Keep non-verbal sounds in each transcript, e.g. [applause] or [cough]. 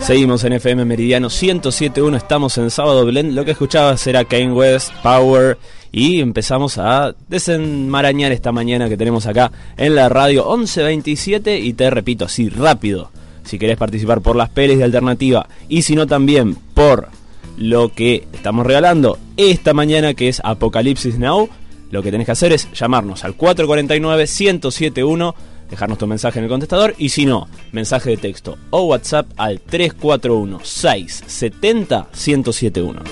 Seguimos en FM Meridiano 107.1, estamos en Sábado Blend. Lo que escuchabas era Kane West, Power, y empezamos a desenmarañar esta mañana que tenemos acá en la radio 1127. Y te repito así rápido: si querés participar por las pelis de alternativa y si no también por lo que estamos regalando esta mañana, que es Apocalipsis Now, lo que tenés que hacer es llamarnos al 449-1071, dejarnos tu mensaje en el contestador y si no, mensaje de texto o WhatsApp al 341-670-1071.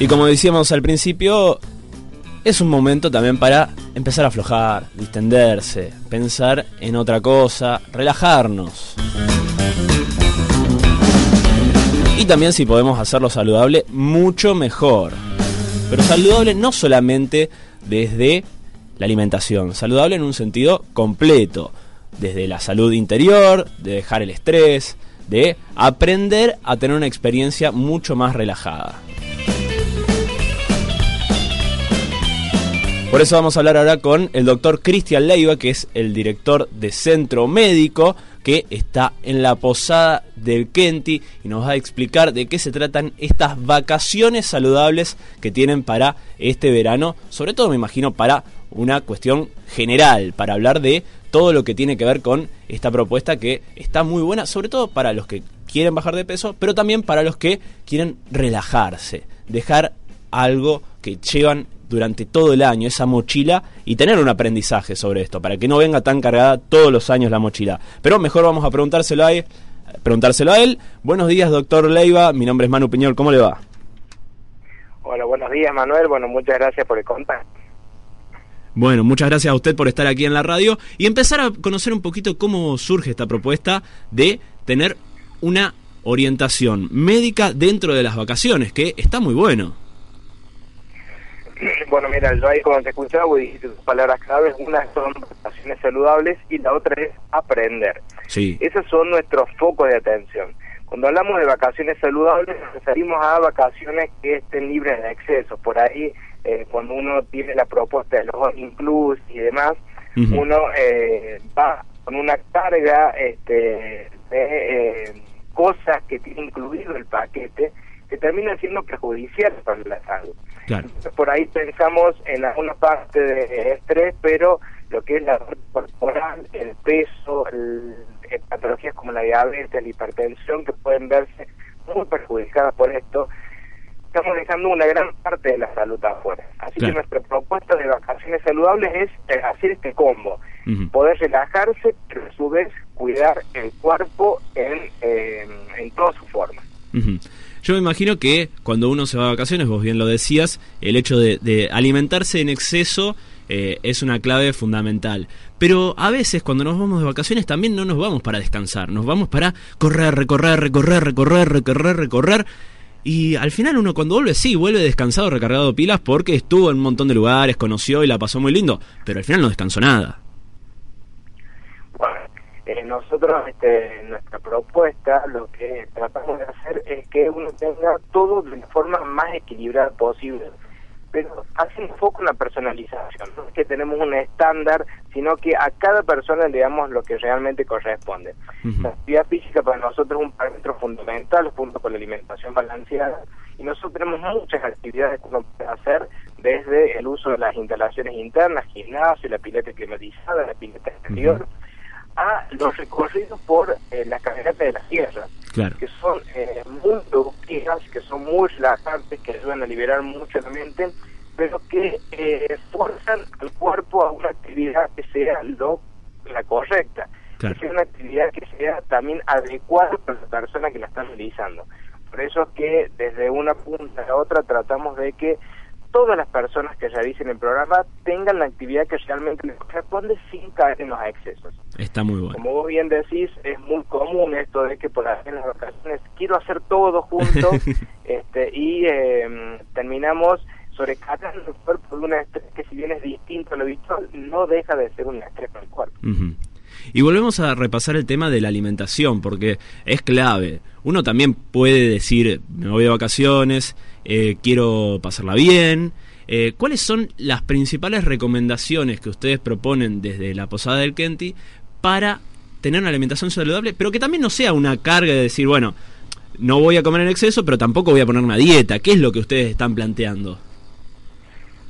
Y como decíamos al principio, es un momento también para empezar a aflojar, distenderse, pensar en otra cosa, relajarnos. Y también si podemos hacerlo saludable, mucho mejor. Pero saludable no solamente desde la alimentación, saludable en un sentido completo, desde la salud interior, de dejar el estrés, de aprender a tener una experiencia mucho más relajada. Por eso vamos a hablar ahora con el doctor Cristian Leiva, que es el director de Centro Médico, que está en la posada del Kenti y nos va a explicar de qué se tratan estas vacaciones saludables que tienen para este verano, sobre todo me imagino para una cuestión general, para hablar de todo lo que tiene que ver con esta propuesta que está muy buena, sobre todo para los que quieren bajar de peso, pero también para los que quieren relajarse, dejar algo que llevan durante todo el año, esa mochila, y tener un aprendizaje sobre esto, para que no venga tan cargada todos los años la mochila. Pero mejor vamos a preguntárselo a él. Preguntárselo a él. Buenos días, doctor Leiva. Mi nombre es Manu Piñol. ¿Cómo le va? Hola, buenos días, Manuel. Bueno, muchas gracias por el contacto. Bueno, muchas gracias a usted por estar aquí en la radio y empezar a conocer un poquito cómo surge esta propuesta de tener una orientación médica dentro de las vacaciones, que está muy bueno. [clears throat] Bueno, mira, yo ahí cuando te escuchaba vos dijiste tus palabras claves, una son vacaciones saludables y la otra es aprender. Sí. Esos son nuestros focos de atención. Cuando hablamos de vacaciones saludables nos referimos a vacaciones que estén libres de excesos. Por ahí, eh, cuando uno tiene la propuesta de los inclus y demás, uno eh, va con una carga este, de eh, cosas que tiene incluido el paquete que terminan siendo perjudiciales para la salud. Claro. Por ahí pensamos en alguna parte de estrés, pero lo que es la corporal, el peso, el, eh, patologías como la diabetes, la hipertensión, que pueden verse muy perjudicadas por esto, estamos dejando una gran parte de la salud afuera. Así Claro. que nuestra propuesta de vacaciones saludables es eh, hacer este combo, poder relajarse, pero a su vez cuidar el cuerpo en, eh, en toda su forma. Yo me imagino que cuando uno se va de vacaciones, vos bien lo decías, el hecho de, alimentarse en exceso eh, es una clave fundamental. Pero a veces cuando nos vamos de vacaciones también no nos vamos para descansar, nos vamos para correr, recorrer, recorrer, recorrer, recorrer, recorrer. Y al final uno cuando vuelve, sí, vuelve descansado, recargado de pilas porque estuvo en un montón de lugares, conoció y la pasó muy lindo, pero al final no descansó nada. Nosotros, este, nuestra propuesta, lo que tratamos de hacer es que uno tenga todo de la forma más equilibrada posible, pero haciendo foco en la personalización. No es que tenemos un estándar, sino que a cada persona le damos lo que realmente corresponde. La actividad física para nosotros es un parámetro fundamental junto con la alimentación balanceada y nosotros tenemos muchas actividades que uno puede hacer desde el uso de las instalaciones internas, gimnasio, la pileta climatizada, la pileta exterior, a los recorridos por eh, las caminatas de la tierra, Claro. que son eh, muy productivas, que son muy relajantes, que ayudan a liberar mucho la mente, pero que eh, forzan al cuerpo a una actividad que sea lo la correcta, Claro. que sea una actividad que sea también adecuada para la persona que la está realizando. Por eso es que desde una punta a la otra tratamos de que todas las personas que realicen el programa tengan la actividad que realmente les corresponde sin caer en los excesos. Está muy bueno. Como vos bien decís, es muy común esto de que por en las vacaciones quiero hacer todo junto [laughs] este, y eh, terminamos sobrecargando el cuerpo de un estrés que si bien es distinto a lo habitual, no deja de ser un estrés para el cuerpo. Ujú. Y volvemos a repasar el tema de la alimentación, porque es clave. uno también puede decir, me voy de vacaciones, eh, quiero pasarla bien. Eh, ¿Cuáles son las principales recomendaciones que ustedes proponen desde la Posada del Kenti para tener una alimentación saludable, pero que también no sea una carga de decir, bueno, no voy a comer en exceso, pero tampoco voy a poner una dieta? ¿Qué es lo que ustedes están planteando?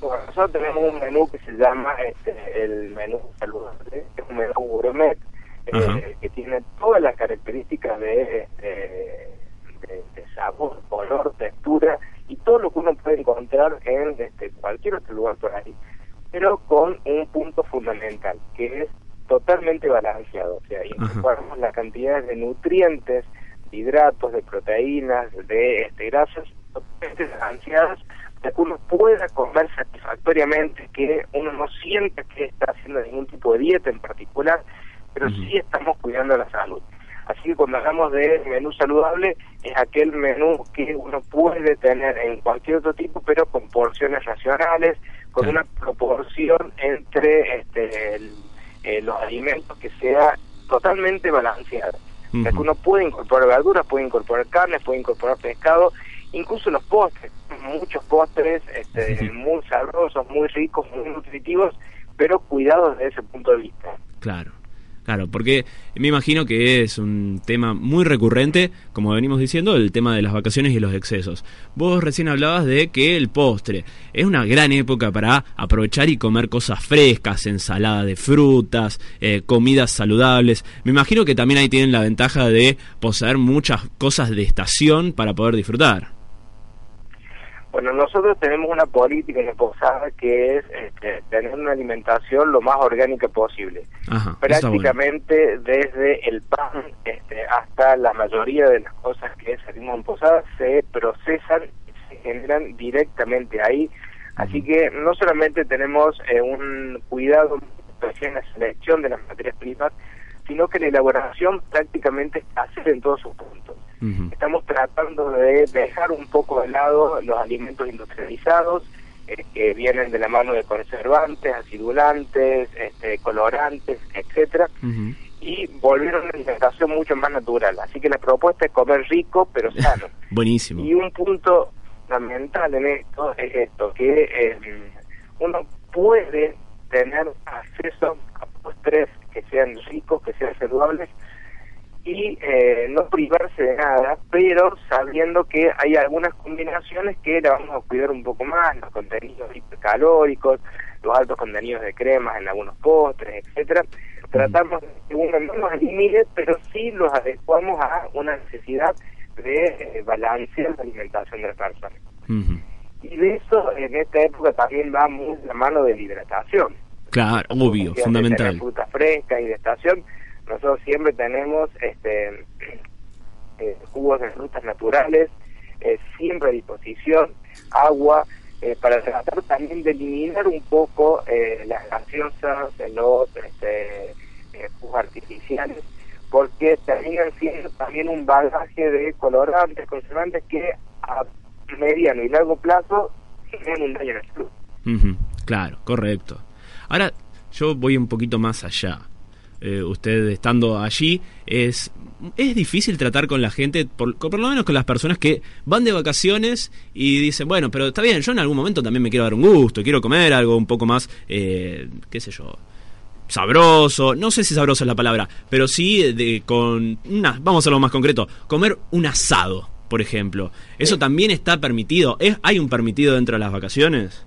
Bueno, nosotros tenemos un menú que se llama este, el menú saludable, es un menú gourmet eh, que tiene todas las características de, este, de, sabor, color, textura y todo lo que uno puede encontrar en este, cualquier otro lugar por ahí, pero con un punto fundamental, que es totalmente balanceado, o sea, incorporamos la cantidad de nutrientes, de hidratos, de proteínas, de este, grasas totalmente balanceadas de que uno pueda comer satisfactoriamente, que uno no sienta que está haciendo ningún tipo de dieta en particular, pero sí estamos cuidando la salud. Así que cuando hablamos de menú saludable, es aquel menú que uno puede tener en cualquier otro tipo, pero con porciones racionales, con una proporción entre este, eh, los alimentos que sea totalmente balanceada. O sea, que uno puede incorporar verduras, puede incorporar carnes, puede incorporar pescado, incluso los postres, muchos postres este, muy sabrosos, muy ricos, muy nutritivos, pero cuidados desde ese punto de vista. Claro. Claro, porque me imagino que es un tema muy recurrente, como venimos diciendo, el tema de las vacaciones y los excesos. Vos recién hablabas de que el postre es una gran época para aprovechar y comer cosas frescas, ensalada de frutas, eh, comidas saludables. Me imagino que también ahí tienen la ventaja de poseer muchas cosas de estación para poder disfrutar. Bueno, nosotros tenemos una política en la posada que es este, tener una alimentación lo más orgánica posible. Prácticamente desde el pan este, hasta la mayoría de las cosas que salimos en posada se procesan y se generan directamente ahí. Así que no solamente tenemos eh, un cuidado en la selección de las materias primas, sino que la elaboración prácticamente es hacer en todos sus puntos. Estamos tratando de dejar un poco de lado los alimentos industrializados, eh, que vienen de la mano de conservantes, acidulantes, este, colorantes, etcétera, y volver a una alimentación mucho más natural. Así que la propuesta es comer rico pero sano. [laughs] Buenísimo. Y un punto fundamental en esto es esto, que eh, uno puede tener acceso a postres que sean ricos, que sean saludables, y eh, no privarse de nada, que hay algunas combinaciones que la vamos a cuidar un poco más, los contenidos hipercalóricos, los altos contenidos de cremas en algunos postres, etcétera. Tratamos de uno no los elimine, pero sí los adecuamos a una necesidad de eh, balancear la alimentación de la persona. Y de eso en esta época también va muy la mano de la hidratación. Claro, obvio, fundamental. De fruta fresca y de estación nosotros siempre tenemos este eh, jugos de frutas naturales, eh, siempre a disposición, agua, eh, para tratar también de eliminar un poco las gaseosas, los este, jugos artificiales, porque terminan siendo también un bagaje de colorantes, conservantes que a mediano y largo plazo generan un daño en el. Claro, correcto. Ahora, yo voy un poquito más allá eh, usted estando allí, es, es difícil tratar con la gente, por, por, lo menos con las personas que van de vacaciones y dicen, bueno, pero está bien, yo en algún momento también me quiero dar un gusto, quiero comer algo un poco más, eh, qué sé yo, sabroso, no sé si sabroso es la palabra, pero sí de, con una, vamos a lo más concreto, comer un asado, por ejemplo. ¿Eso también está permitido? ¿Es, ¿Hay un permitido dentro de las vacaciones?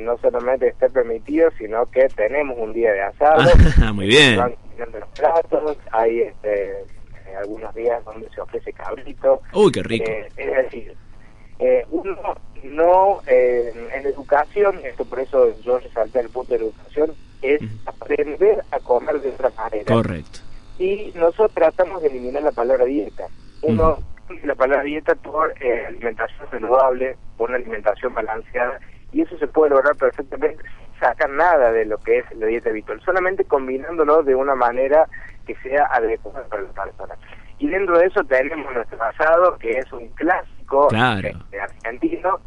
No solamente está permitido, sino que tenemos un día de asado. Ah, [laughs] muy bien. Van los platos, hay este, eh, algunos días donde se ofrece cabrito. Uy, qué rico. Eh, es decir, eh, uno no, en educación, esto por eso yo resalté el punto de educación, es aprender a comer de otra manera. Correcto. Y nosotros tratamos de eliminar la palabra dieta. Uno la palabra dieta por alimentación saludable, por una alimentación balanceada y eso se puede lograr perfectamente sin sacar nada de lo que es la dieta habitual, solamente combinándolo de una manera que sea adecuada para la persona. Y dentro de eso tenemos nuestro asado, que es un clásico este, argentino,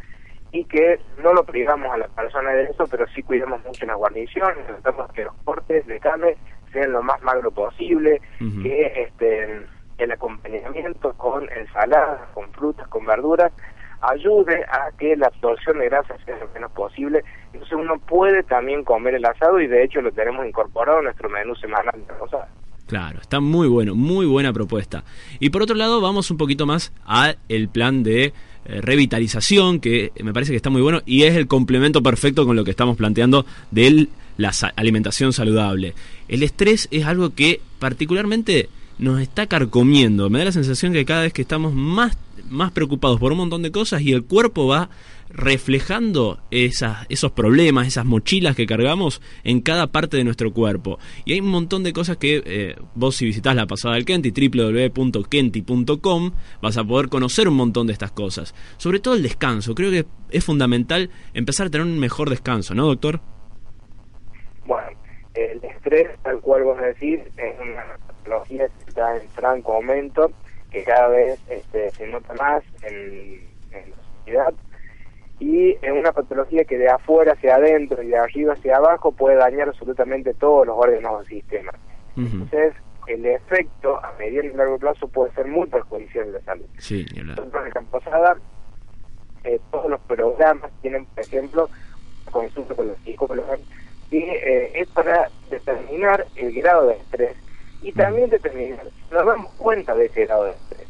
y que no lo privamos a la persona de eso, pero sí cuidamos mucho la guarnición, tratamos que los cortes de carne sean lo más magro posible, que este el acompañamiento con ensaladas, con frutas, con verduras, ayude a que la absorción de grasa sea lo menos posible. Entonces uno puede también comer el asado y de hecho lo tenemos incorporado en nuestro menú semanal de Rosada. Claro, está muy bueno, muy buena propuesta. Y por otro lado, vamos un poquito más al plan de eh, revitalización, que me parece que está muy bueno y es el complemento perfecto con lo que estamos planteando de la alimentación saludable. El estrés es algo que particularmente nos está carcomiendo. Me da la sensación que cada vez que estamos más, más preocupados por un montón de cosas y el cuerpo va reflejando esas, esos problemas, esas mochilas que cargamos en cada parte de nuestro cuerpo. Y hay un montón de cosas que eh, vos si visitas la pasada del Kenti, www.kenti.com, vas a poder conocer un montón de estas cosas. Sobre todo el descanso, creo que es fundamental empezar a tener un mejor descanso, ¿no, doctor? Bueno, el estrés, tal cual vos decís, es una patología que está en franco aumento, que cada vez este, se nota más en, en la sociedad y es una patología que de afuera hacia adentro y de arriba hacia abajo puede dañar absolutamente todos los órganos del sistema. Entonces, el efecto a mediano y largo plazo puede ser muy perjudicial en la salud. Sí, Nosotros en Camposada, eh, todos los programas tienen, por ejemplo, consulta con los psicólogos, y eh, es para determinar el grado de estrés y también determinar, nos damos cuenta de ese grado de estrés.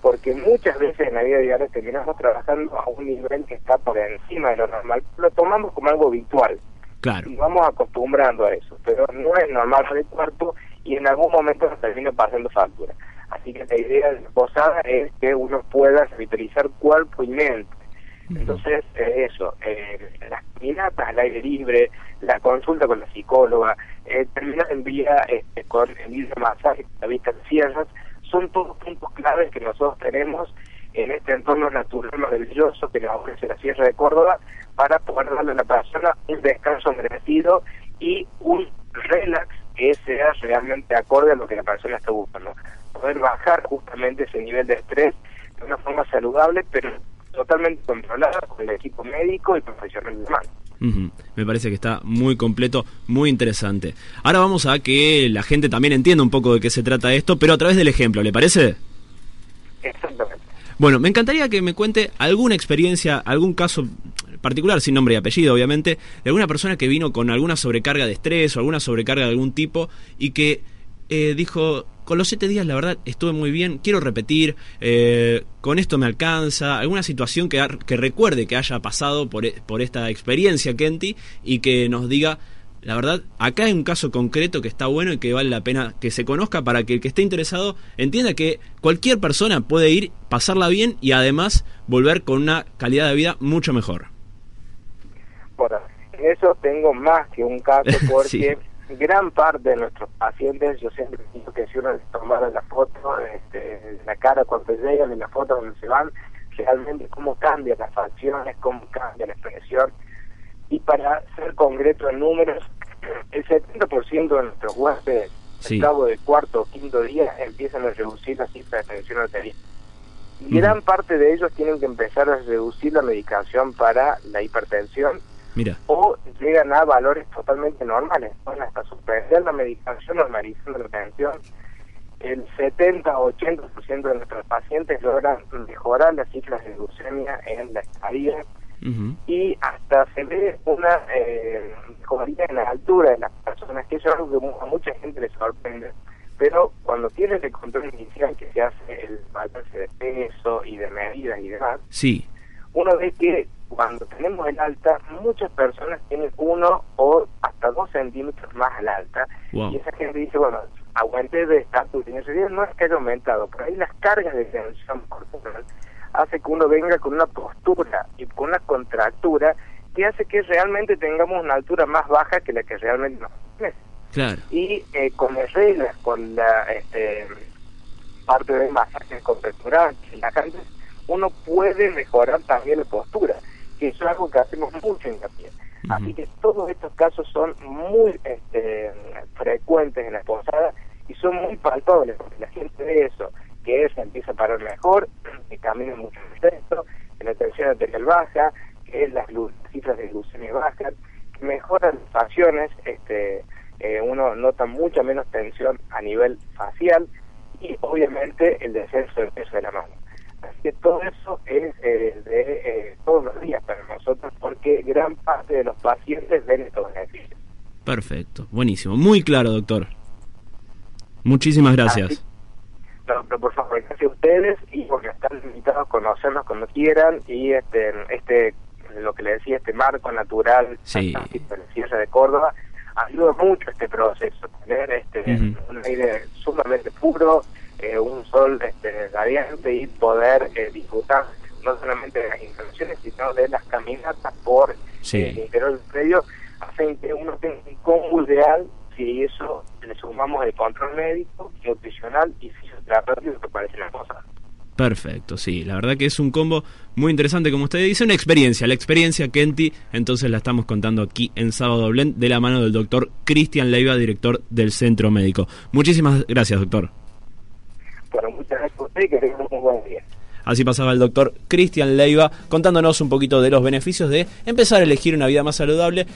Porque muchas veces en la vida diaria terminamos trabajando a un nivel que está por encima de lo normal. Lo tomamos como algo habitual. Claro. Y vamos acostumbrando a eso. Pero no es normal para el cuerpo y en algún momento nos termina pasando factura. Así que la idea de la posada es que uno pueda revitalizar cuerpo y mente. Entonces, eh, eso, eh, las caminatas al aire libre, la consulta con la psicóloga, eh, terminar en vía este, con el libro masaje, la vista de cierras, son todos puntos claves que nosotros tenemos en este entorno natural maravilloso que nos ofrece la Sierra de Córdoba para poder darle a la persona un descanso merecido y un relax que sea realmente acorde a lo que la persona está buscando. Poder bajar justamente ese nivel de estrés de una forma saludable, pero totalmente con médico y profesional de mano. Me parece que está muy completo, muy interesante. Ahora vamos a que la gente también entienda un poco de qué se trata esto, pero a través del ejemplo, ¿le parece? Exactamente. Bueno, me encantaría que me cuente alguna experiencia, algún caso particular, sin nombre y apellido, obviamente, de alguna persona que vino con alguna sobrecarga de estrés o alguna sobrecarga de algún tipo y que eh, dijo, con los siete días la verdad estuve muy bien, quiero repetir, eh, con esto me alcanza, alguna situación que, que recuerde que haya pasado por, e, por esta experiencia, Kenty, y que nos diga, la verdad, acá hay un caso concreto que está bueno y que vale la pena que se conozca para que el que esté interesado entienda que cualquier persona puede ir, pasarla bien y además volver con una calidad de vida mucho mejor. Bueno, en eso tengo más que un caso [laughs] porque gran parte de nuestros pacientes, yo siempre digo que si uno les tomara la foto, este, la cara cuando llegan y la foto cuando se van, realmente cómo cambian las facciones, cómo cambia la expresión. Y para ser concreto en números, el 70% de nuestros huéspedes, al cabo del cuarto o quinto día, empiezan a reducir la cifra de tensión arterial. Gran parte de ellos tienen que empezar a reducir la medicación para la hipertensión o llegan a valores totalmente normales, bueno, hasta suspender la medicación, normalizando la atención. El 70-80% de nuestros pacientes logran mejorar las cifras de glucemia en la estadía y hasta se ve una eh, mejoría en la altura de las personas, que eso es algo que a mucha gente le sorprende. Pero cuando tienes el control inicial que se hace el balance de peso y de medidas y demás, sí. Uno ve que cuando tenemos el alta, muchas personas tienen uno o hasta dos centímetros más al alta. Y esa gente dice, bueno, aguante de estatus. Y en realidad no es que haya aumentado, pero ahí las cargas de tensión corporal hace que uno venga con una postura y con una contractura que hace que realmente tengamos una altura más baja que la que realmente nos. Claro. Y eh, con las reglas, con la este, parte de masaje corporal, la gente, uno puede mejorar también la postura que es algo que hacemos mucho hincapié. Así que todos estos casos son muy este, frecuentes en la posada y son muy palpables, porque la gente ve eso, que se empieza a parar mejor, [clears throat] que camina mucho más que la tensión arterial baja, que las, cifras de glucemia bajan, que mejoran las facciones, este, eh, uno nota mucha menos tensión a nivel facial y obviamente el descenso del peso de la mano. Así que todo eso es eh, de eh, todos los días para nosotros porque gran parte de los pacientes ven estos beneficios. Perfecto, buenísimo, muy claro, doctor. Muchísimas gracias. Así- no, pero por favor, gracias a ustedes y porque están invitados a conocernos cuando quieran y este, este lo que le decía, este marco natural Sí. de de Córdoba ayuda mucho este proceso, tener este un aire sumamente puro, eh, un sol este, radiante y poder eh, disfrutar no solamente de las instalaciones, sino de las caminatas por Sí. eh, el interior del predio, hacen que uno tenga un combo ideal si eso le sumamos el control médico, nutricional y fisioterapéutico que parece una cosa. Perfecto, sí, la verdad que es un combo muy interesante, como usted dice, una experiencia, la experiencia Kenti, entonces la estamos contando aquí en Sábado Blend de la mano del doctor Cristian Leiva, director del Centro Médico. Muchísimas gracias, doctor. Bueno, muchas gracias a usted Así pasaba el doctor Cristian Leiva contándonos un poquito de los beneficios de empezar a elegir una vida más saludable.